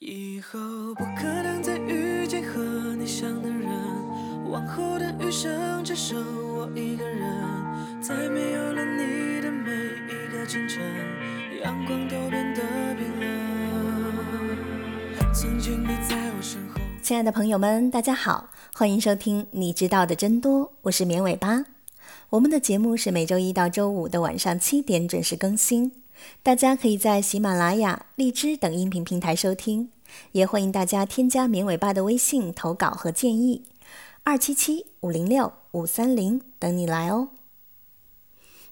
以后不可能再遇见和你像的人，往后的余生只剩我一个人，在没有了你的每一个清晨，阳光都变得冰冷。曾经你在我身后。亲爱的朋友们，大家好，欢迎收听《你知道的真多》，我是绵尾巴。我们的节目是每周一到周五的晚上七点准时更新，大家可以在喜马拉雅、荔枝等音频平台收听。也欢迎大家添加绵尾巴的微信投稿和建议，二七七五零六五三零等你来哦。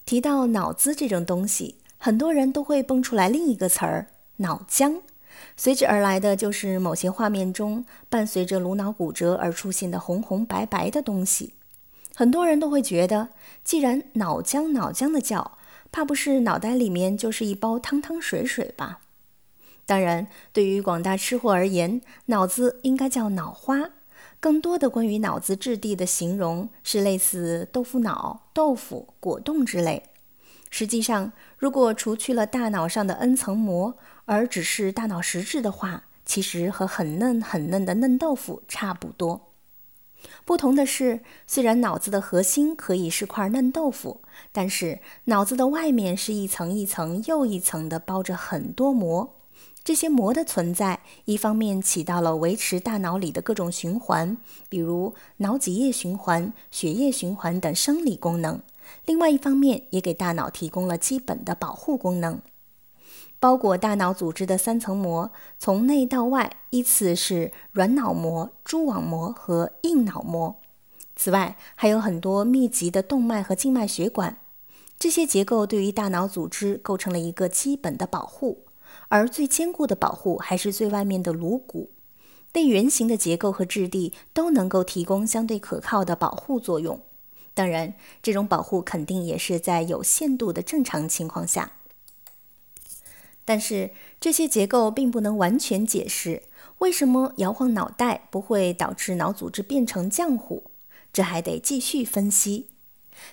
提到脑子这种东西，很多人都会蹦出来另一个词儿“脑浆”，随之而来的就是某些画面中伴随着颅脑骨折而出现的红红白白的东西。很多人都会觉得，既然脑浆脑浆的叫，怕不是脑袋里面就是一包汤汤水水吧？当然，对于广大吃货而言，脑子应该叫脑花。更多的关于脑子质地的形容是类似豆腐脑、豆腐、果冻之类。实际上，如果除去了大脑上的 N 层膜，而只是大脑实质的话，其实和很嫩很嫩的嫩豆腐差不多。不同的是，虽然脑子的核心可以是块嫩豆腐，但是脑子的外面是一层一层又一层的包着很多膜。这些膜的存在，一方面起到了维持大脑里的各种循环，比如脑脊液循环、血液循环等生理功能；另外一方面，也给大脑提供了基本的保护功能。包裹大脑组织的三层膜，从内到外依次是软脑膜、蛛网膜和硬脑膜。此外，还有很多密集的动脉和静脉血管。这些结构对于大脑组织构成了一个基本的保护。而最坚固的保护还是最外面的颅骨，内圆形的结构和质地都能够提供相对可靠的保护作用。当然，这种保护肯定也是在有限度的正常情况下。但是这些结构并不能完全解释为什么摇晃脑袋不会导致脑组织变成浆糊，这还得继续分析。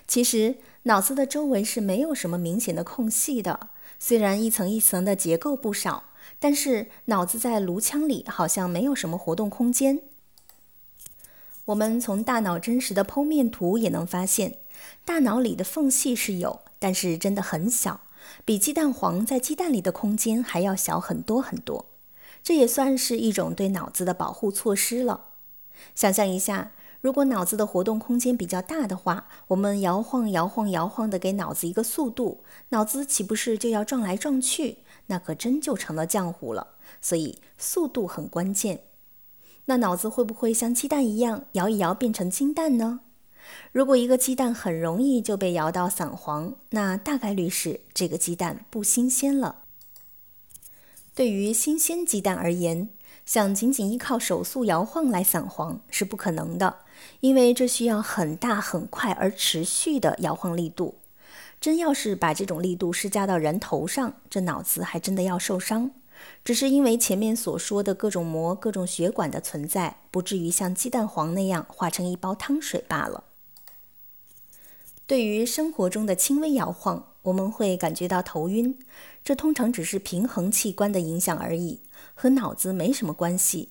其实，脑子的周围是没有什么明显的空隙的。虽然一层一层的结构不少，但是脑子在颅腔里好像没有什么活动空间。我们从大脑真实的剖面图也能发现，大脑里的缝隙是有，但是真的很小，比鸡蛋黄在鸡蛋里的空间还要小很多很多。这也算是一种对脑子的保护措施了。想象一下。如果脑子的活动空间比较大的话，我们摇晃摇晃摇晃的给脑子一个速度，脑子岂不是就要撞来撞去？那可真就成了浆糊了。所以速度很关键。那脑子会不会像鸡蛋一样摇一摇变成金蛋呢？如果一个鸡蛋很容易就被摇到散黄，那大概率是这个鸡蛋不新鲜了。对于新鲜鸡蛋而言，想仅仅依靠手速摇晃来散黄是不可能的。因为这需要很大、很快而持续的摇晃力度，真要是把这种力度施加到人头上，这脑子还真的要受伤。只是因为前面所说的各种膜、各种血管的存在，不至于像鸡蛋黄那样化成一包汤水罢了。对于生活中的轻微摇晃，我们会感觉到头晕，这通常只是平衡器官的影响而已，和脑子没什么关系。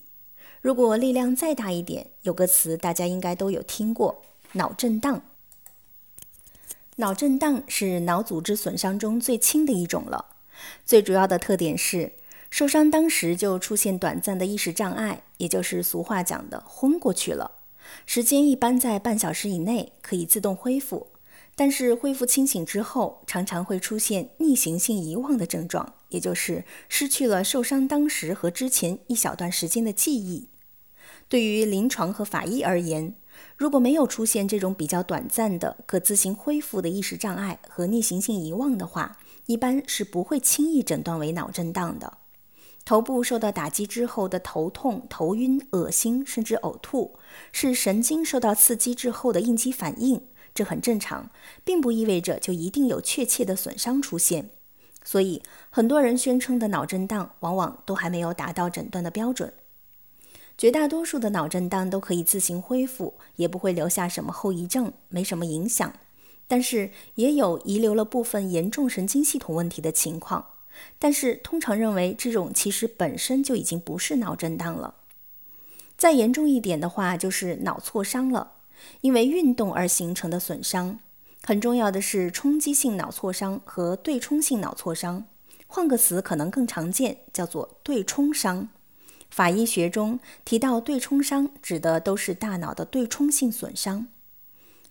如果力量再大一点，有个词大家应该都有听过——脑震荡。脑震荡是脑组织损伤中最轻的一种了，最主要的特点是受伤当时就出现短暂的意识障碍，也就是俗话讲的昏过去了。时间一般在半小时以内，可以自动恢复。但是恢复清醒之后，常常会出现逆行性遗忘的症状，也就是失去了受伤当时和之前一小段时间的记忆。对于临床和法医而言，如果没有出现这种比较短暂的可自行恢复的意识障碍和逆行性遗忘的话，一般是不会轻易诊断为脑震荡的。头部受到打击之后的头痛、头晕、恶心，甚至呕吐，是神经受到刺激之后的应激反应，这很正常，并不意味着就一定有确切的损伤出现。所以，很多人宣称的脑震荡，往往都还没有达到诊断的标准。绝大多数的脑震荡都可以自行恢复，也不会留下什么后遗症，没什么影响。但是也有遗留了部分严重神经系统问题的情况，但是通常认为这种其实本身就已经不是脑震荡了。再严重一点的话，就是脑挫伤了，因为运动而形成的损伤。很重要的是冲击性脑挫伤和对冲性脑挫伤，换个词可能更常见，叫做对冲伤。法医学中提到对冲伤，指的都是大脑的对冲性损伤。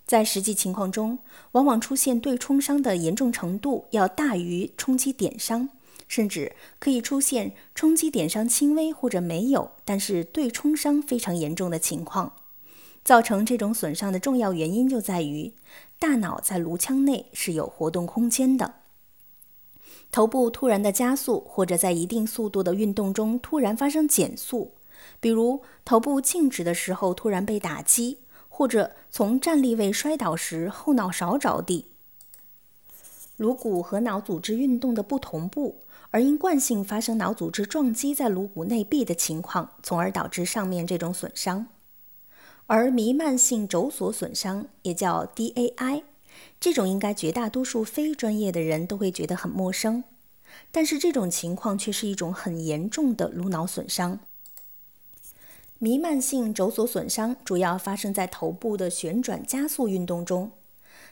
在实际情况中，往往出现对冲伤的严重程度要大于冲击点伤，甚至可以出现冲击点伤轻微或者没有，但是对冲伤非常严重的情况。造成这种损伤的重要原因就在于，大脑在颅腔内是有活动空间的。头部突然的加速，或者在一定速度的运动中突然发生减速，比如头部静止的时候突然被打击，或者从站立位摔倒时后脑勺着地。颅骨和脑组织运动的不同步，而因惯性发生脑组织撞击在颅骨内壁的情况，从而导致上面这种损伤。而弥漫性轴索损伤也叫 DAI。这种应该绝大多数非专业的人都会觉得很陌生，但是这种情况却是一种很严重的颅脑损伤。弥漫性轴索损伤主要发生在头部的旋转加速运动中，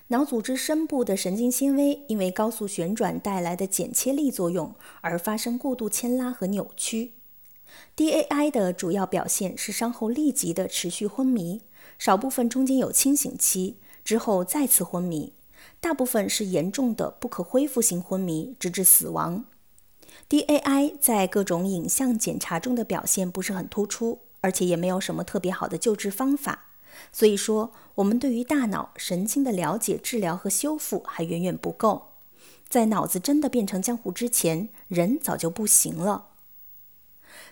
脑组织深部的神经纤维因为高速旋转带来的剪切力作用而发生过度牵拉和扭曲。DAI 的主要表现是伤后立即的持续昏迷，少部分中间有清醒期。之后再次昏迷，大部分是严重的不可恢复性昏迷，直至死亡。DAI 在各种影像检查中的表现不是很突出，而且也没有什么特别好的救治方法。所以说，我们对于大脑神经的了解、治疗和修复还远远不够。在脑子真的变成浆糊之前，人早就不行了。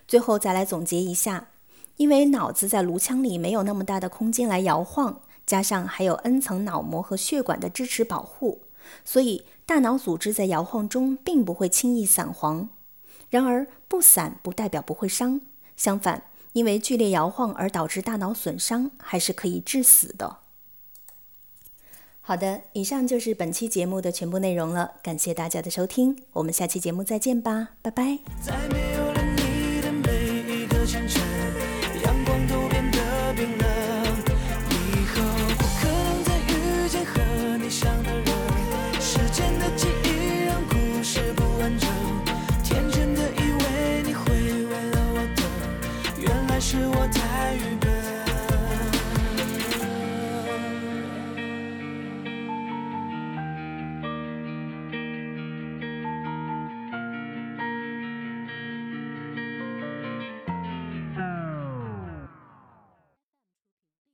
最后再来总结一下，因为脑子在颅腔里没有那么大的空间来摇晃。加上还有 N 层脑膜和血管的支持保护，所以大脑组织在摇晃中并不会轻易散黄。然而，不散不代表不会伤，相反，因为剧烈摇晃而导致大脑损伤，还是可以致死的。好的，以上就是本期节目的全部内容了，感谢大家的收听，我们下期节目再见吧，拜拜。